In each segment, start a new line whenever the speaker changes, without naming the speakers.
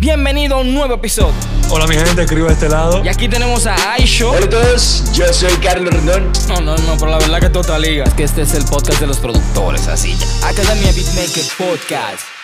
Bienvenido a un nuevo episodio.
Hola mi gente, escribo a este lado.
Y aquí tenemos a Aisho.
Hola a todos, yo soy Carlos Rendón.
No, no, no, pero la verdad que total liga. Es que este es el podcast de los productores, así ya. Academia Beatmaker Podcast.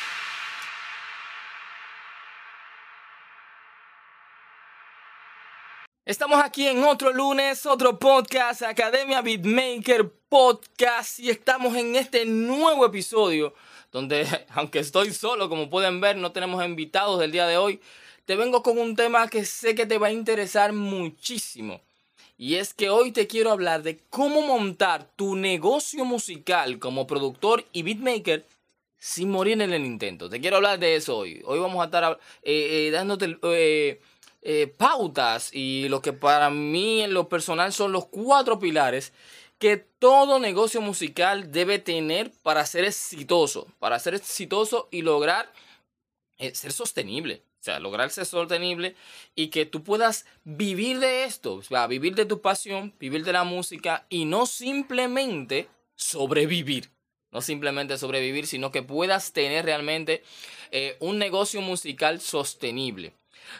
Estamos aquí en otro lunes, otro podcast, Academia Beatmaker Podcast, y estamos en este nuevo episodio donde, aunque estoy solo, como pueden ver, no tenemos invitados del día de hoy, te vengo con un tema que sé que te va a interesar muchísimo. Y es que hoy te quiero hablar de cómo montar tu negocio musical como productor y beatmaker sin morir en el intento. Te quiero hablar de eso hoy. Hoy vamos a estar eh, eh, dándote... Eh, eh, pautas y lo que para mí en lo personal son los cuatro pilares que todo negocio musical debe tener para ser exitoso, para ser exitoso y lograr eh, ser sostenible. O sea, lograr ser sostenible y que tú puedas vivir de esto, o sea, vivir de tu pasión, vivir de la música y no simplemente sobrevivir. No simplemente sobrevivir, sino que puedas tener realmente eh, un negocio musical sostenible.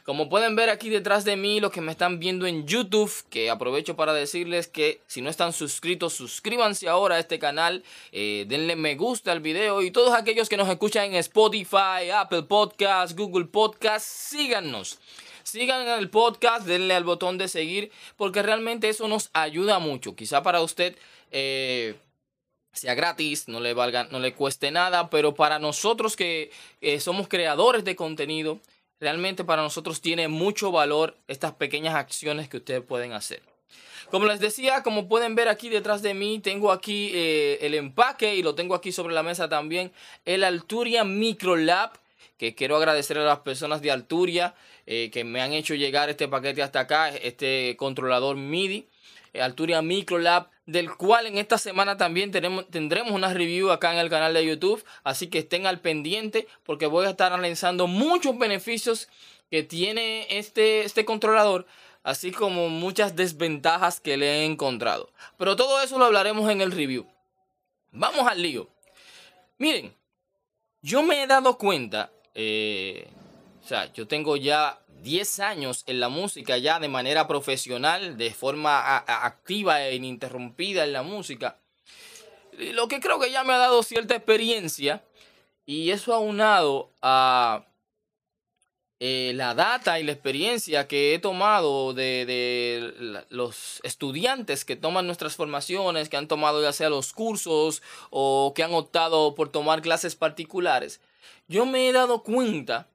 Como pueden ver aquí detrás de mí, los que me están viendo en YouTube, que aprovecho para decirles que si no están suscritos, suscríbanse ahora a este canal, eh, denle me gusta al video y todos aquellos que nos escuchan en Spotify, Apple Podcasts, Google Podcasts, síganos. Sigan el podcast, denle al botón de seguir, porque realmente eso nos ayuda mucho. Quizá para usted eh, sea gratis, no le valga, no le cueste nada, pero para nosotros que eh, somos creadores de contenido, realmente para nosotros tiene mucho valor estas pequeñas acciones que ustedes pueden hacer. Como les decía, como pueden ver aquí detrás de mí, tengo aquí eh, el empaque y lo tengo aquí sobre la mesa también, el Alturia Microlab, que quiero agradecer a las personas de Alturia eh, que me han hecho llegar este paquete hasta acá, este controlador MIDI. Eh, Alturia Microlab, del cual en esta semana también tenemos, tendremos una review acá en el canal de YouTube, así que estén al pendiente porque voy a estar analizando muchos beneficios que tiene este, este controlador, así como muchas desventajas que le he encontrado. Pero todo eso lo hablaremos en el review. Vamos al lío. Miren, yo me he dado cuenta, eh, o sea, yo tengo ya 10 años en la música ya de manera profesional, de forma activa e ininterrumpida en la música. Lo que creo que ya me ha dado cierta experiencia y eso aunado a eh, la data y la experiencia que he tomado de, de, los estudiantes que toman nuestras formaciones, que han tomado ya sea los cursos o que han optado por tomar clases particulares, yo me he dado cuenta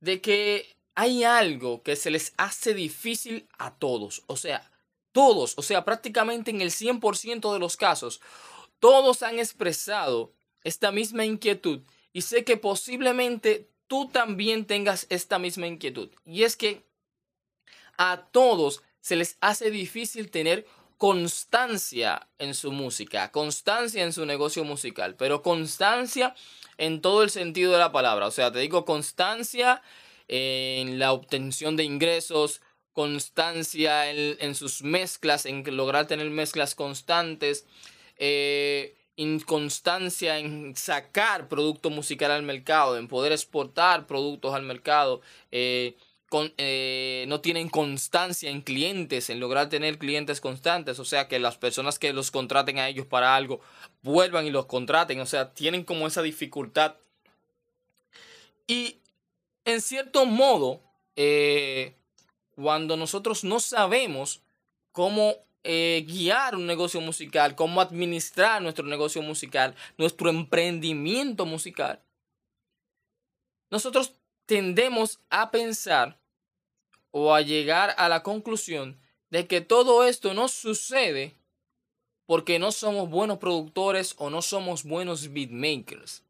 de que hay algo que se les hace difícil a todos. O sea, todos, o sea, prácticamente en el 100% de los casos, todos han expresado esta misma inquietud. Y sé que posiblemente tú también tengas esta misma inquietud. Y es que a todos se les hace difícil tener constancia en su música, constancia en su negocio musical, pero constancia en todo el sentido de la palabra. O sea, te digo constancia en la obtención de ingresos, constancia en, sus mezclas, en lograr tener mezclas constantes, eh, inconstancia en sacar producto musical al mercado, en poder exportar productos al mercado. Eh, eh, no tienen constancia en clientes, en lograr tener clientes constantes, o sea, que las personas que los contraten a ellos para algo vuelvan y los contraten, o sea, tienen como esa dificultad. Y en cierto modo, eh, cuando nosotros no sabemos cómo eh, guiar un negocio musical, cómo administrar nuestro negocio musical, nuestro emprendimiento musical, nosotros tendemos a pensar o a llegar a la conclusión de que todo esto no sucede porque no somos buenos productores o no somos buenos beatmakers.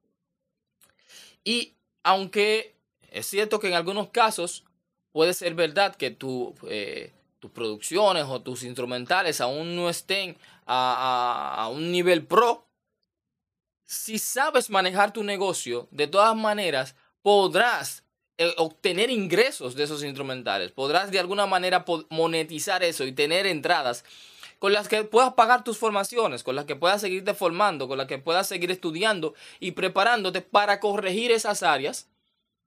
Y aunque es cierto que en algunos casos puede ser verdad que eh, tus producciones o tus instrumentales aún no estén a, un nivel pro. Si sabes manejar tu negocio, de todas maneras podrás eh, obtener ingresos de esos instrumentales. Podrás de alguna manera monetizar eso y tener entradas con las que puedas pagar tus formaciones, con las que puedas seguirte formando, con las que puedas seguir estudiando y preparándote para corregir esas áreas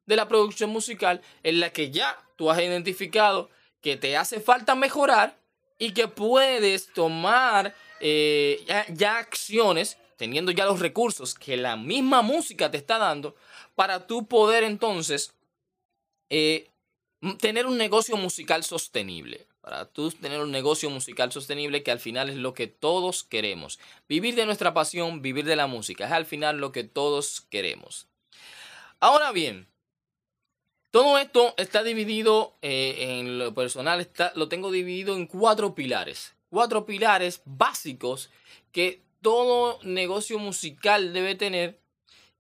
de la producción musical en la que ya tú has identificado que te hace falta mejorar y que puedes tomar eh, ya, acciones, teniendo ya los recursos que la misma música te está dando, para tú poder entonces eh, tener un negocio musical sostenible. Para tú tener un negocio musical sostenible que al final es lo que todos queremos. Vivir de nuestra pasión, vivir de la música. Es al final lo que todos queremos. Ahora bien, todo esto está dividido eh, en lo personal, está, lo tengo dividido en cuatro pilares. Cuatro pilares básicos que todo negocio musical debe tener.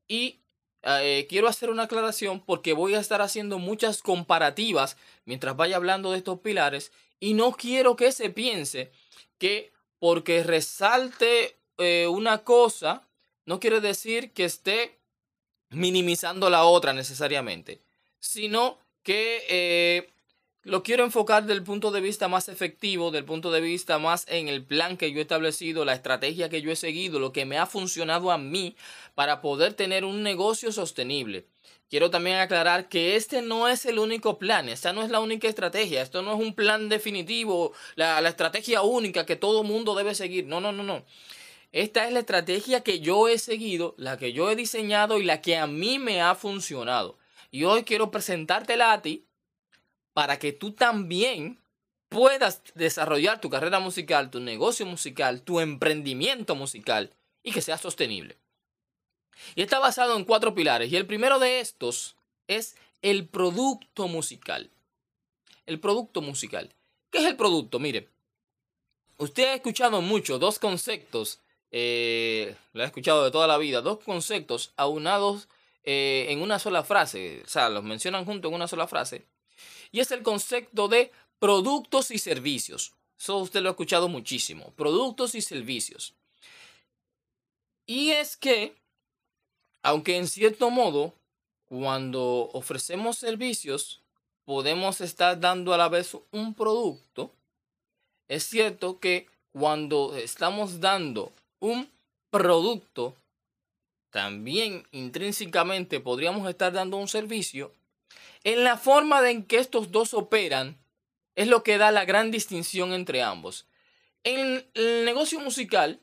Y eh, quiero hacer una aclaración porque voy a estar haciendo muchas comparativas mientras vaya hablando de estos pilares. Y no quiero que se piense que porque resalte eh, una cosa, no quiere decir que esté minimizando la otra necesariamente sino que eh, lo quiero enfocar del punto de vista más efectivo, del punto de vista más en el plan que yo he establecido, la estrategia que yo he seguido, lo que me ha funcionado a mí para poder tener un negocio sostenible. Quiero también aclarar que este no es el único plan, esta no es la única estrategia, esto no es un plan definitivo, la, la estrategia única que todo mundo debe seguir. No, no, no, no. Esta es la estrategia que yo he seguido, la que yo he diseñado y la que a mí me ha funcionado. Y hoy quiero presentártela a ti para que tú también puedas desarrollar tu carrera musical, tu negocio musical, tu emprendimiento musical y que sea sostenible. Y está basado en cuatro pilares. Y el primero de estos es el producto musical. El producto musical. ¿Qué es el producto? Mire, usted ha escuchado mucho dos conceptos, eh, lo ha escuchado de toda la vida, dos conceptos aunados eh, en una sola frase, o sea, los mencionan juntos en una sola frase, y es el concepto de productos y servicios. Eso usted lo ha escuchado muchísimo, productos y servicios. Y es que, aunque en cierto modo, cuando ofrecemos servicios, podemos estar dando a la vez un producto, es cierto que cuando estamos dando un producto, también intrínsecamente podríamos estar dando un servicio, en la forma en que estos dos operan es lo que da la gran distinción entre ambos. En el negocio musical,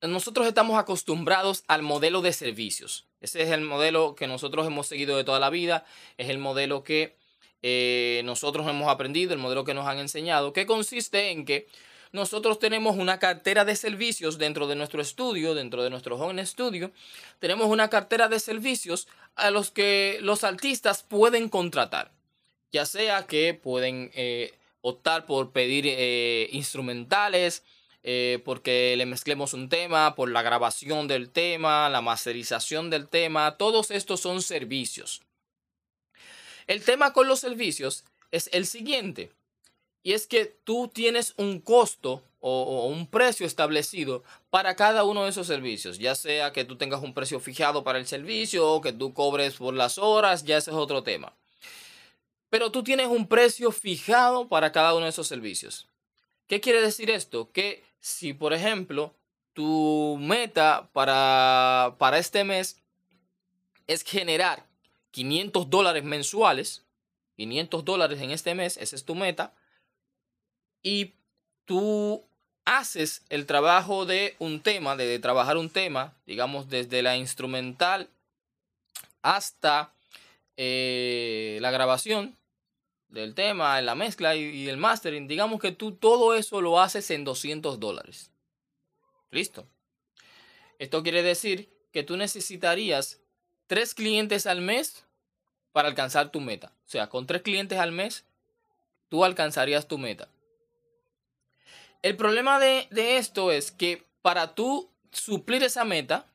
nosotros estamos acostumbrados al modelo de servicios. Ese es el modelo que nosotros hemos seguido de toda la vida, es el modelo que eh, nosotros hemos aprendido, el modelo que nos han enseñado, que consiste en que nosotros tenemos una cartera de servicios dentro de nuestro estudio, dentro de nuestro home estudio. Tenemos una cartera de servicios a los que los artistas pueden contratar. Ya sea que pueden eh, optar por pedir eh, instrumentales, eh, porque le mezclemos un tema, por la grabación del tema, la masterización del tema. Todos estos son servicios. El tema con los servicios es el siguiente. Y es que tú tienes un costo o, un precio establecido para cada uno de esos servicios. Ya sea que tú tengas un precio fijado para el servicio o que tú cobres por las horas, ya ese es otro tema. Pero tú tienes un precio fijado para cada uno de esos servicios. ¿Qué quiere decir esto? Que si, por ejemplo, tu meta para, para este mes es generar 500 dólares mensuales, 500 dólares en este mes, esa es tu meta, y tú haces el trabajo de un tema, de, trabajar un tema, digamos, desde la instrumental hasta eh, la grabación del tema, la mezcla y, el mastering, digamos que tú todo eso lo haces en 200 dólares. Listo. Esto quiere decir que tú necesitarías tres clientes al mes para alcanzar tu meta. O sea, con tres clientes al mes, tú alcanzarías tu meta. El problema de, esto es que para tú suplir esa meta,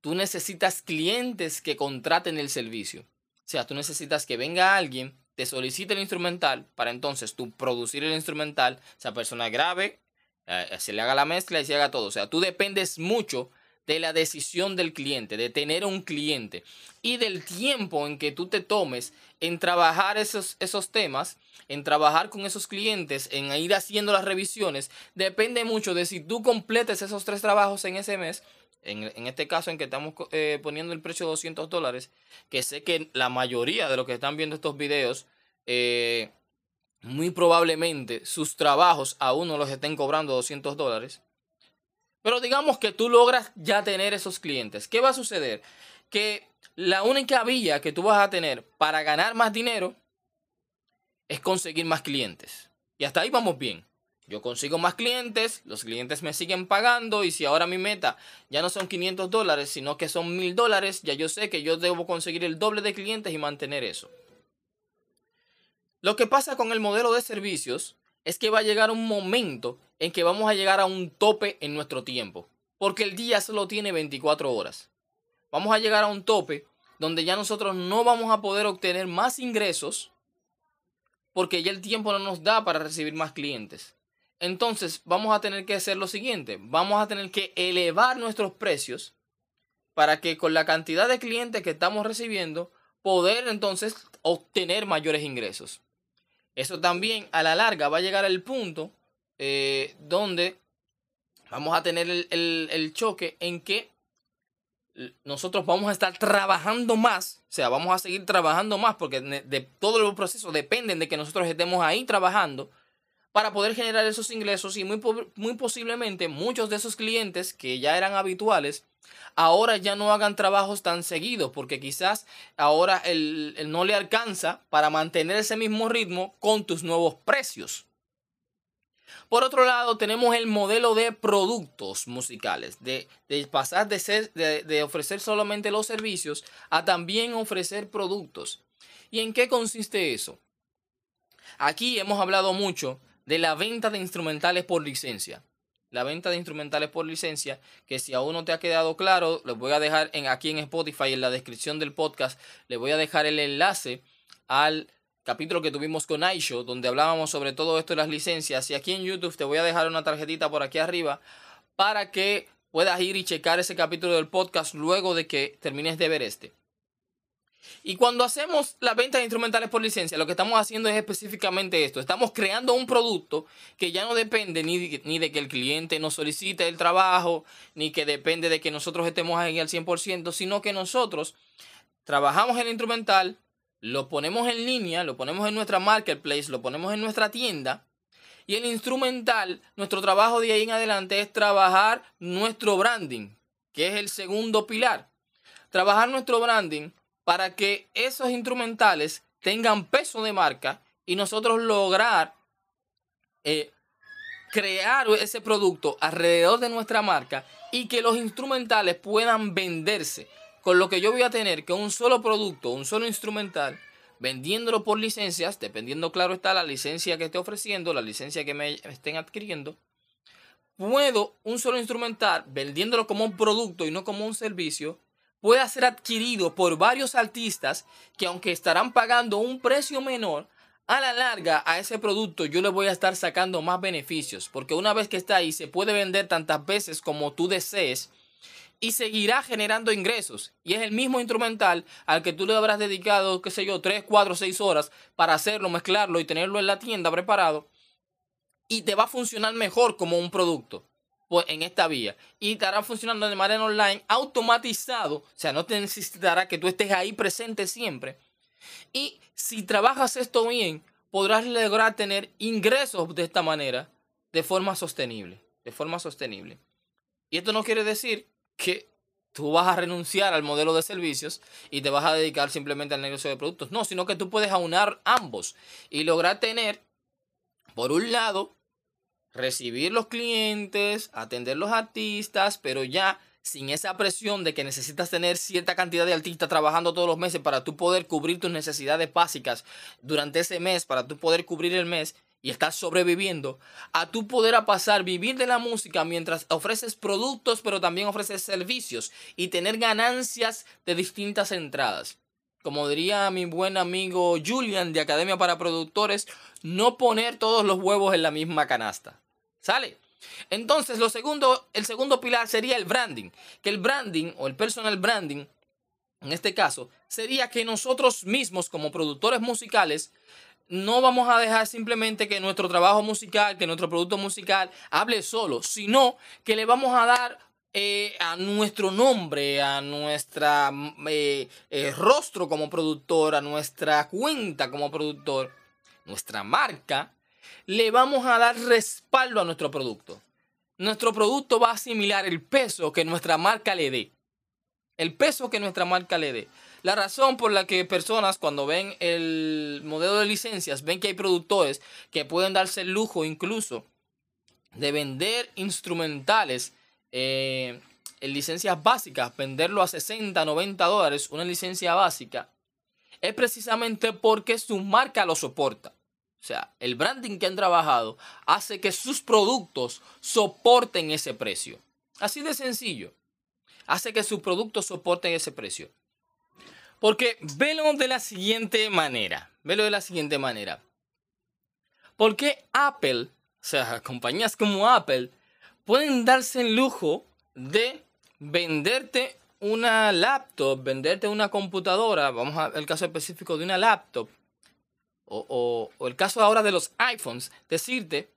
tú necesitas clientes que contraten el servicio. O sea, tú necesitas que venga alguien, te solicite el instrumental, para entonces tú producir el instrumental, esa persona grave, eh, se le haga la mezcla y se haga todo. O sea, tú dependes mucho de la decisión del cliente, de tener un cliente y del tiempo en que tú te tomes en trabajar esos, esos temas, en trabajar con esos clientes, en ir haciendo las revisiones, depende mucho de si tú completes esos tres trabajos en ese mes, en, en este caso en que estamos eh, poniendo el precio de 200 dólares, que sé que la mayoría de los que están viendo estos videos, eh, muy probablemente sus trabajos aún no los estén cobrando 200 dólares. Pero digamos que tú logras ya tener esos clientes. ¿Qué va a suceder? Que la única vía que tú vas a tener para ganar más dinero es conseguir más clientes. Y hasta ahí vamos bien. Yo consigo más clientes, los clientes me siguen pagando y si ahora mi meta ya no son 500 dólares, sino que son 1000 dólares, ya yo sé que yo debo conseguir el doble de clientes y mantener eso. Lo que pasa con el modelo de servicios es que va a llegar un momento en que vamos a llegar a un tope en nuestro tiempo, porque el día solo tiene 24 horas. Vamos a llegar a un tope donde ya nosotros no vamos a poder obtener más ingresos porque ya el tiempo no nos da para recibir más clientes. Entonces vamos a tener que hacer lo siguiente, vamos a tener que elevar nuestros precios para que con la cantidad de clientes que estamos recibiendo poder entonces obtener mayores ingresos. Eso también a la larga va a llegar al punto eh, donde vamos a tener el, choque en que nosotros vamos a estar trabajando más, o sea, vamos a seguir trabajando más porque de, todo el proceso dependen de que nosotros estemos ahí trabajando para poder generar esos ingresos y muy, muy posiblemente muchos de esos clientes que ya eran habituales ahora ya no hagan trabajos tan seguidos porque quizás ahora el, no le alcanza para mantener ese mismo ritmo con tus nuevos precios. Por otro lado, tenemos el modelo de productos musicales, de, pasar de, ser, de ofrecer solamente los servicios a también ofrecer productos. ¿Y en qué consiste eso? Aquí hemos hablado mucho de la venta de instrumentales por licencia. La venta de instrumentales por licencia, que si aún no te ha quedado claro, les voy a dejar en, aquí en Spotify, en la descripción del podcast, les voy a dejar el enlace al capítulo que tuvimos con Aisho, donde hablábamos sobre todo esto de las licencias. Y aquí en YouTube te voy a dejar una tarjetita por aquí arriba para que puedas ir y checar ese capítulo del podcast luego de que termines de ver este. Y cuando hacemos la venta de instrumentales por licencia, lo que estamos haciendo es específicamente esto. Estamos creando un producto que ya no depende ni de, ni de que el cliente nos solicite el trabajo, ni que depende de que nosotros estemos ahí al 100%, sino que nosotros trabajamos el instrumental, lo ponemos en línea, lo ponemos en nuestra marketplace, lo ponemos en nuestra tienda. Y el instrumental, nuestro trabajo de ahí en adelante es trabajar nuestro branding, que es el segundo pilar. Trabajar nuestro branding para que esos instrumentales tengan peso de marca y nosotros lograr eh, crear ese producto alrededor de nuestra marca y que los instrumentales puedan venderse. Con lo que yo voy a tener que un solo producto, un solo instrumental, vendiéndolo por licencias, dependiendo claro está la licencia que esté ofreciendo, la licencia que me estén adquiriendo, puedo un solo instrumental vendiéndolo como un producto y no como un servicio, pueda ser adquirido por varios artistas que aunque estarán pagando un precio menor, a la larga a ese producto yo le voy a estar sacando más beneficios, porque una vez que está ahí se puede vender tantas veces como tú desees y seguirá generando ingresos. Y es el mismo instrumental al que tú le habrás dedicado, qué sé yo, 3, 4, 6 horas para hacerlo, mezclarlo y tenerlo en la tienda preparado. Y te va a funcionar mejor como un producto pues, en esta vía y estará funcionando de manera online automatizado, o sea, no te necesitará que tú estés ahí presente siempre. Y si trabajas esto bien, podrás lograr tener ingresos de esta manera de forma sostenible, de forma sostenible. Y esto no quiere decir que tú vas a renunciar al modelo de servicios y te vas a dedicar simplemente al negocio de productos. No, sino que tú puedes aunar ambos y lograr tener, por un lado, recibir los clientes, atender los artistas, pero ya sin esa presión de que necesitas tener cierta cantidad de artistas trabajando todos los meses para tú poder cubrir tus necesidades básicas durante ese mes, para tú poder cubrir el mes y estar sobreviviendo, a tú poder pasar vivir de la música mientras ofreces productos, pero también ofreces servicios y tener ganancias de distintas entradas. Como diría mi buen amigo Julian de Academia para Productores, no poner todos los huevos en la misma canasta. ¿Sale? Entonces, lo segundo, el segundo pilar sería el branding. Que el branding o el personal branding, en este caso, sería que nosotros mismos como productores musicales no vamos a dejar simplemente que nuestro trabajo musical, que nuestro producto musical hable solo, sino que le vamos a dar eh, a nuestro nombre, a nuestra eh, eh, rostro como productor, a nuestra cuenta como productor, nuestra marca, le vamos a dar respaldo a nuestro producto. Nuestro producto va a asimilar el peso que nuestra marca le dé. El peso que nuestra marca le dé. La razón por la que personas cuando ven el modelo de licencias ven que hay productores que pueden darse el lujo incluso de vender instrumentales eh, en licencias básicas, venderlo a 60, 90 dólares, una licencia básica, es precisamente porque su marca lo soporta. O sea, el branding que han trabajado hace que sus productos soporten ese precio. Así de sencillo. Hace que sus productos soporten ese precio. Porque velo de la siguiente manera. Velo de la siguiente manera. Porque Apple, o sea, compañías como Apple, pueden darse el lujo de venderte una laptop, venderte una computadora, vamos al caso específico de una laptop, o, el caso ahora de los iPhones, decirte,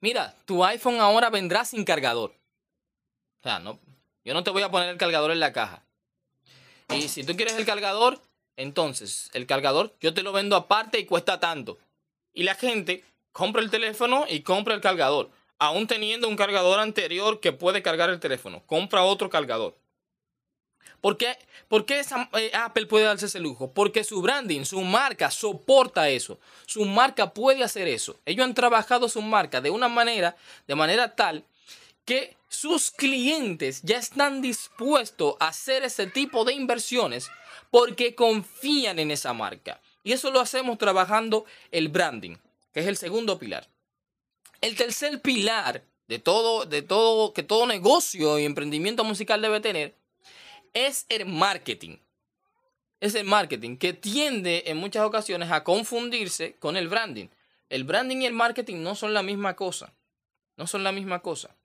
mira, tu iPhone ahora vendrá sin cargador. O sea, no, yo no te voy a poner el cargador en la caja. Y si tú quieres el cargador, entonces el cargador yo te lo vendo aparte y cuesta tanto. Y la gente compra el teléfono y compra el cargador aún teniendo un cargador anterior que puede cargar el teléfono, compra otro cargador. ¿Por qué, eh, Apple puede darse ese lujo? Porque su branding, su marca soporta eso. Su marca puede hacer eso. Ellos han trabajado su marca de una manera, de manera tal que sus clientes ya están dispuestos a hacer ese tipo de inversiones porque confían en esa marca. Y eso lo hacemos trabajando el branding, que es el segundo pilar. El tercer pilar de todo, de todo, que todo negocio y emprendimiento musical debe tener es el marketing. Es el marketing que tiende en muchas ocasiones a confundirse con el branding. El branding y el marketing no son la misma cosa. No son la misma cosa.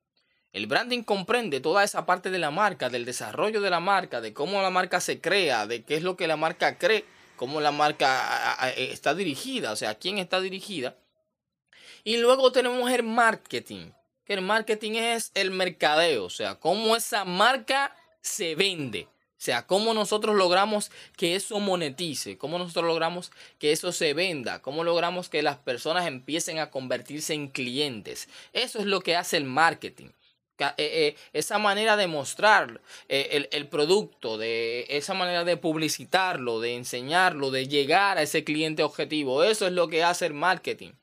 El branding comprende toda esa parte de la marca, del desarrollo de la marca, de cómo la marca se crea, de qué es lo que la marca cree, cómo la marca está dirigida, o sea, a quién está dirigida. Y luego tenemos el marketing, que el marketing es el mercadeo, o sea, cómo esa marca se vende. O sea, cómo nosotros logramos que eso monetice, cómo nosotros logramos que eso se venda, cómo logramos que las personas empiecen a convertirse en clientes. Eso es lo que hace el marketing. Eh, eh, esa manera de mostrar eh, el, el, producto, de esa manera de publicitarlo, de enseñarlo, de llegar a ese cliente objetivo, eso es lo que hace el marketing.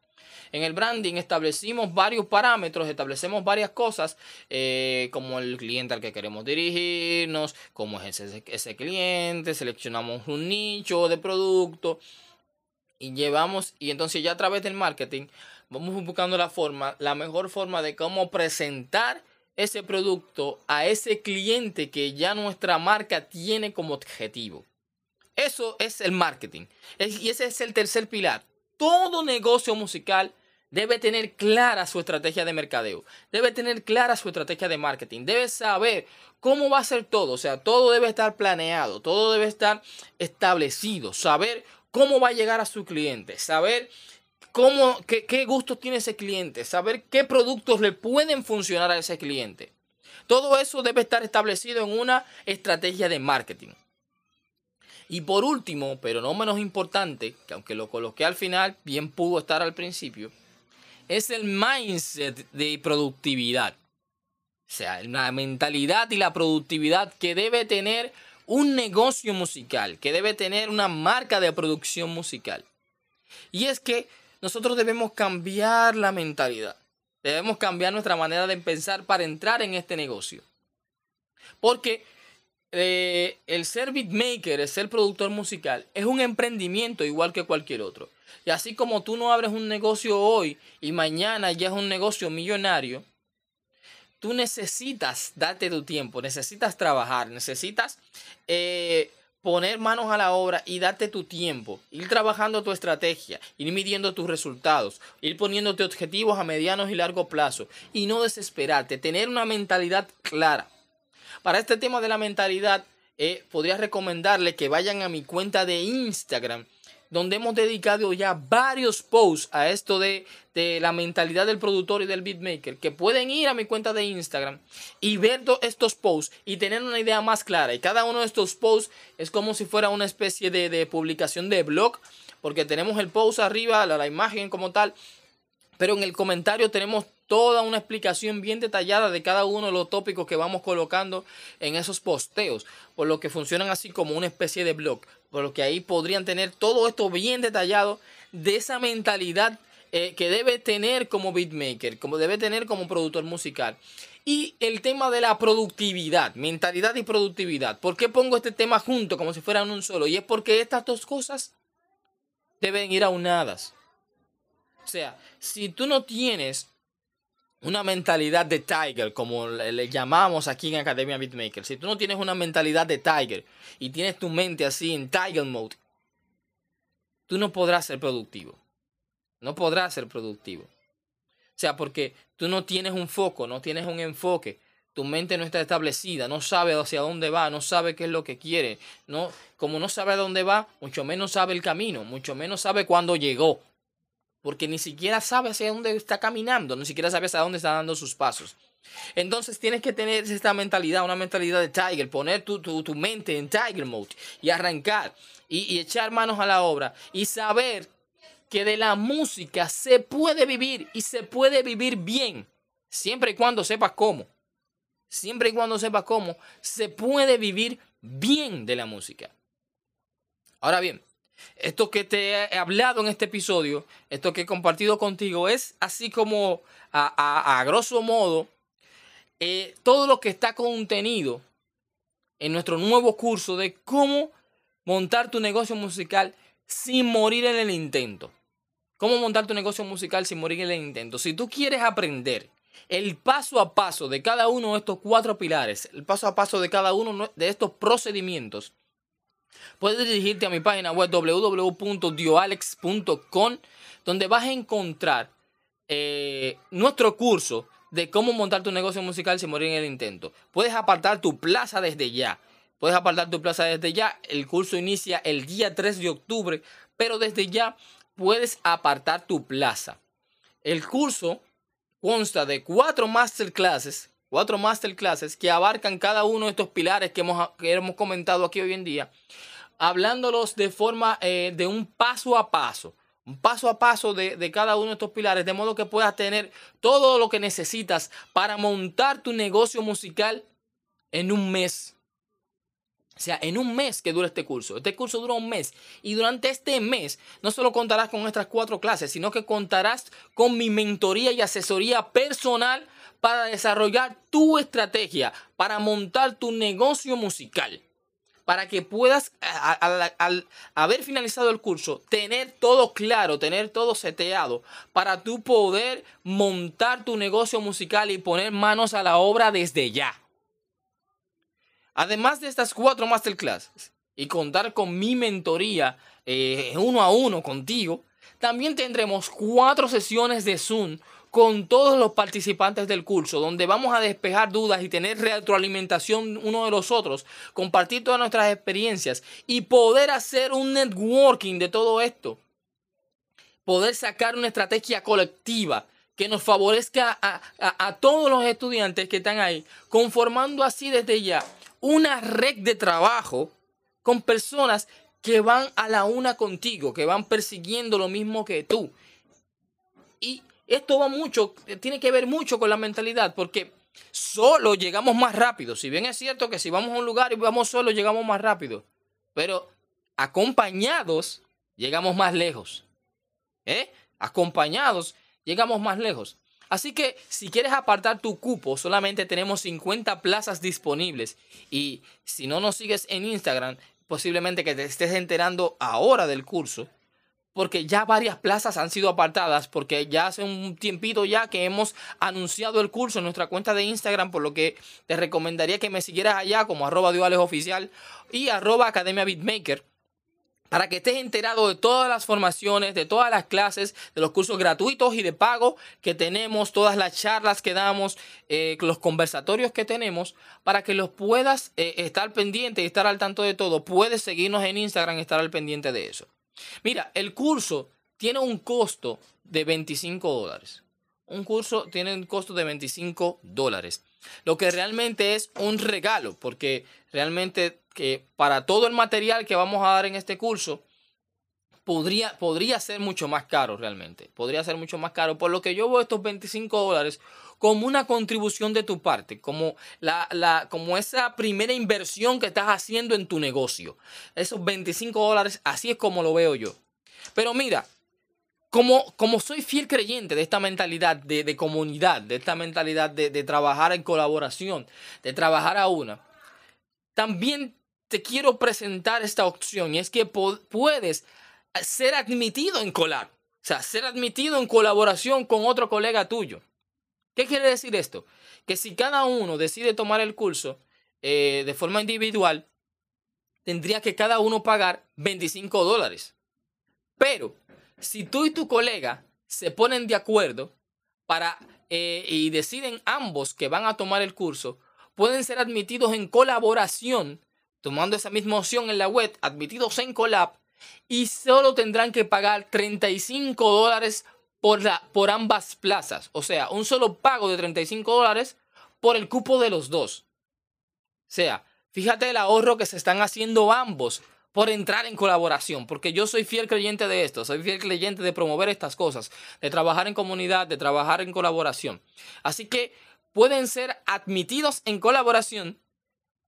En el branding establecimos varios parámetros, establecemos varias cosas, eh, como el cliente al que queremos dirigirnos, cómo es ese, ese cliente, seleccionamos un nicho de producto y llevamos, y entonces ya a través del marketing vamos buscando la forma, la mejor forma de cómo presentar ese producto a ese cliente que ya nuestra marca tiene como objetivo. Eso es el marketing. Y ese es el tercer pilar. Todo negocio musical debe tener clara su estrategia de mercadeo, debe tener clara su estrategia de marketing, debe saber cómo va a ser todo, o sea, todo debe estar planeado, todo debe estar establecido, saber cómo va a llegar a su cliente, saber cómo, qué, qué gustos tiene ese cliente, saber qué productos le pueden funcionar a ese cliente. Todo eso debe estar establecido en una estrategia de marketing. Y por último, pero no menos importante, que aunque lo coloqué al final, bien pudo estar al principio, es el mindset de productividad. O sea, la mentalidad y la productividad que debe tener un negocio musical, que debe tener una marca de producción musical. Y es que nosotros debemos cambiar la mentalidad. Debemos cambiar nuestra manera de pensar para entrar en este negocio. Porque eh, el ser beatmaker, el ser productor musical, es un emprendimiento igual que cualquier otro. Y así como tú no abres un negocio hoy y mañana ya es un negocio millonario, tú necesitas darte tu tiempo, necesitas trabajar, necesitas eh, poner manos a la obra y darte tu tiempo, ir trabajando tu estrategia, ir midiendo tus resultados, ir poniéndote objetivos a medianos y largo plazo y no desesperarte, tener una mentalidad clara. Para este tema de la mentalidad, eh, podría recomendarle que vayan a mi cuenta de Instagram donde hemos dedicado ya varios posts a esto de, de, la mentalidad del productor y del beatmaker, que pueden ir a mi cuenta de Instagram y ver estos posts y tener una idea más clara. Y cada uno de estos posts es como si fuera una especie de, de publicación de blog, porque tenemos el post arriba, la, la imagen como tal, pero en el comentario tenemos toda una explicación bien detallada de cada uno de los tópicos que vamos colocando en esos posteos, por lo que funcionan así como una especie de blog, por lo que ahí podrían tener todo esto bien detallado de esa mentalidad eh, que debe tener como beatmaker, como debe tener como productor musical. Y el tema de la productividad, mentalidad y productividad. ¿Por qué pongo este tema junto como si fueran un solo? Y es porque estas dos cosas deben ir aunadas. O sea, si tú no tienes una mentalidad de Tiger, como le, llamamos aquí en Academia Beatmaker. Si tú no tienes una mentalidad de Tiger y tienes tu mente así en Tiger Mode, tú no podrás ser productivo. No podrás ser productivo. O sea, porque tú no tienes un foco, no tienes un enfoque. Tu mente no está establecida, no sabe hacia dónde va, no sabe qué es lo que quiere. No, como no sabe a dónde va, mucho menos sabe el camino, mucho menos sabe cuándo llegó porque ni siquiera sabe hacia dónde está caminando, ni siquiera sabe hacia dónde está dando sus pasos. Entonces tienes que tener esta mentalidad, una mentalidad de Tiger, poner tu, tu, mente en Tiger Mode y arrancar y, y echar manos a la obra y saber que de la música se puede vivir y se puede vivir bien, siempre y cuando sepas cómo. Siempre y cuando sepas cómo, se puede vivir bien de la música. Ahora bien, esto que te he hablado en este episodio, esto que he compartido contigo, es así como a, grosso modo eh, todo lo que está contenido en nuestro nuevo curso de cómo montar tu negocio musical sin morir en el intento. Cómo montar tu negocio musical sin morir en el intento. Si tú quieres aprender el paso a paso de cada uno de estos cuatro pilares, el paso a paso de cada uno de estos procedimientos, puedes dirigirte a mi página web www.dioalex.com donde vas a encontrar eh, nuestro curso de cómo montar tu negocio musical sin morir en el intento. Puedes apartar tu plaza desde ya. Puedes apartar tu plaza desde ya. El curso inicia el día 3 de octubre, pero desde ya puedes apartar tu plaza. El curso consta de cuatro masterclasses, cuatro masterclasses que abarcan cada uno de estos pilares que hemos, que hemos comentado aquí hoy en día hablándolos de forma eh, de un paso a paso. Un paso a paso de, de, cada uno de estos pilares, de modo que puedas tener todo lo que necesitas para montar tu negocio musical en un mes. O sea, en un mes que dura este curso. Este curso dura un mes. Y durante este mes no solo contarás con nuestras cuatro clases, sino que contarás con mi mentoría y asesoría personal para desarrollar tu estrategia, para montar tu negocio musical para que puedas, al, haber finalizado el curso, tener todo claro, tener todo seteado, para tú poder montar tu negocio musical y poner manos a la obra desde ya. Además de estas cuatro masterclasses y contar con mi mentoría eh, uno a uno contigo, también tendremos cuatro sesiones de Zoom con todos los participantes del curso, donde vamos a despejar dudas y tener retroalimentación uno de los otros, compartir todas nuestras experiencias y poder hacer un networking de todo esto. Poder sacar una estrategia colectiva que nos favorezca a, todos los estudiantes que están ahí, conformando así desde ya una red de trabajo con personas que van a la una contigo, que van persiguiendo lo mismo que tú. Y esto va mucho, eh, tiene que ver mucho con la mentalidad, porque solo llegamos más rápido. Si bien es cierto que si vamos a un lugar y vamos solo, llegamos más rápido. Pero acompañados, llegamos más lejos. ¿Eh? Acompañados, llegamos más lejos. Así que si quieres apartar tu cupo, solamente tenemos 50 plazas disponibles. Y si no nos sigues en Instagram, posiblemente que te estés enterando ahora del curso porque ya varias plazas han sido apartadas, porque ya hace un tiempito ya que hemos anunciado el curso en nuestra cuenta de Instagram, por lo que te recomendaría que me siguieras allá como arroba oficial y arroba academia beatmaker para que estés enterado de todas las formaciones, de todas las clases, de los cursos gratuitos y de pago que tenemos, todas las charlas que damos, eh, los conversatorios que tenemos, para que los puedas eh, estar pendiente y estar al tanto de todo. Puedes seguirnos en Instagram y estar al pendiente de eso. Mira, el curso tiene un costo de 25 dólares. Un curso tiene un costo de 25 dólares. Lo que realmente es un regalo, porque realmente que para todo el material que vamos a dar en este curso, podría, podría ser mucho más caro realmente. Podría ser mucho más caro. Por lo que yo veo estos 25 dólares como una contribución de tu parte, como, la, la, como esa primera inversión que estás haciendo en tu negocio. Esos 25 dólares, así es como lo veo yo. Pero mira, como, como soy fiel creyente de esta mentalidad de, de comunidad, de esta mentalidad de, de trabajar en colaboración, de trabajar a una, también te quiero presentar esta opción y es que puedes ser admitido en collab. O sea, ser admitido en colaboración con otro colega tuyo. ¿Qué quiere decir esto? Que si cada uno decide tomar el curso eh, de forma individual, tendría que cada uno pagar 25 dólares. Pero si tú y tu colega se ponen de acuerdo para, eh, y deciden ambos que van a tomar el curso, pueden ser admitidos en colaboración, tomando esa misma opción en la web, admitidos en collab, y solo tendrán que pagar 35 dólares por, por ambas plazas. O sea, un solo pago de 35 dólares por el cupo de los dos. O sea, fíjate el ahorro que se están haciendo ambos por entrar en colaboración, porque yo soy fiel creyente de esto, soy fiel creyente de promover estas cosas, de trabajar en comunidad, de trabajar en colaboración. Así que pueden ser admitidos en colaboración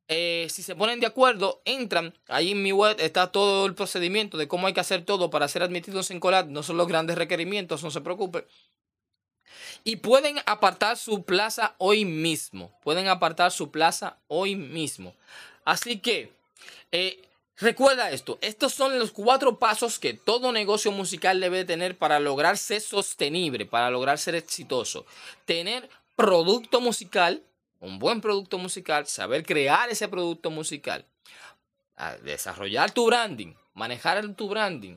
eh, si se ponen de acuerdo, entran. Ahí en mi web está todo el procedimiento de cómo hay que hacer todo para ser admitidos en Colab. No son los grandes requerimientos, no se preocupe. Y pueden apartar su plaza hoy mismo. Pueden apartar su plaza hoy mismo. Así que, eh, recuerda esto. Estos son los cuatro pasos que todo negocio musical debe tener para lograr ser sostenible, para lograr ser exitoso. Tener producto musical un buen producto musical, saber crear ese producto musical, desarrollar tu branding, manejar tu branding,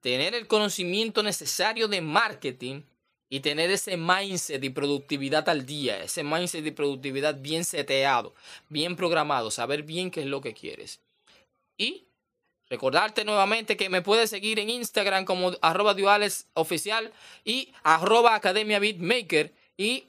tener el conocimiento necesario de marketing y tener ese mindset de productividad al día, ese mindset de productividad bien seteado, bien programado, saber bien qué es lo que quieres. Y recordarte nuevamente que me puedes seguir en Instagram como arroba duales oficial y arroba academia beatmaker y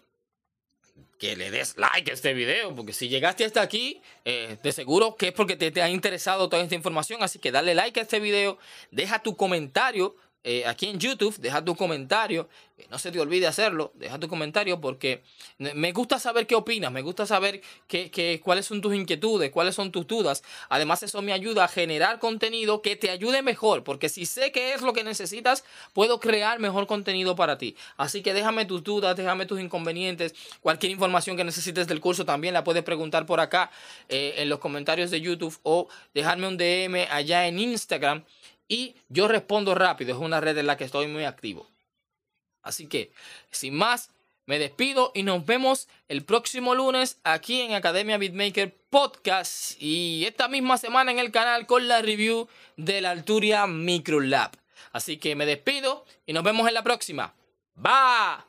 que le des like a este video, porque si llegaste hasta aquí, eh, de seguro que es porque te, te ha interesado toda esta información, así que dale like a este video, deja tu comentario eh, aquí en YouTube, deja tu comentario, no se te olvide hacerlo, deja tu comentario porque me gusta saber qué opinas, me gusta saber qué, cuáles son tus inquietudes, cuáles son tus dudas. Además eso me ayuda a generar contenido que te ayude mejor, porque si sé qué es lo que necesitas, puedo crear mejor contenido para ti. Así que déjame tus dudas, déjame tus inconvenientes, cualquier información que necesites del curso también la puedes preguntar por acá eh, en los comentarios de YouTube o dejarme un DM allá en Instagram y yo respondo rápido. Es una red en la que estoy muy activo. Así que, sin más, me despido y nos vemos el próximo lunes aquí en Academia Beatmaker Podcast y esta misma semana en el canal con la review de la Alturia Microlab. Así que me despido y nos vemos en la próxima. ¡Va!